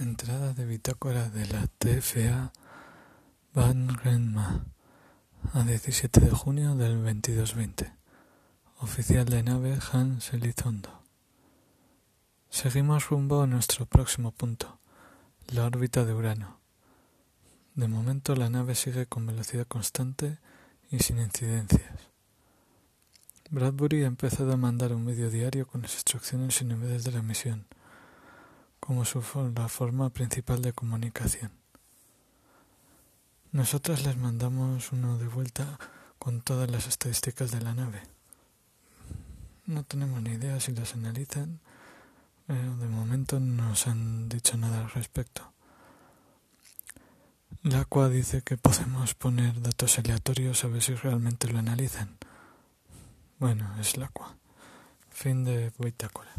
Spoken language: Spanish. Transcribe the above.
Entrada de bitácora de la TFA Van Renma a 17 de junio del 2220. Oficial de nave Hans Elizondo. Seguimos rumbo a nuestro próximo punto, la órbita de Urano. De momento la nave sigue con velocidad constante y sin incidencias. Bradbury ha empezado a mandar un vídeo diario con las instrucciones y novedades de la misión como su, la forma principal de comunicación. Nosotras les mandamos uno de vuelta con todas las estadísticas de la nave. No tenemos ni idea si las analizan, pero de momento no nos han dicho nada al respecto. La CUA dice que podemos poner datos aleatorios a ver si realmente lo analizan. Bueno, es la CUA. Fin de Bitácora.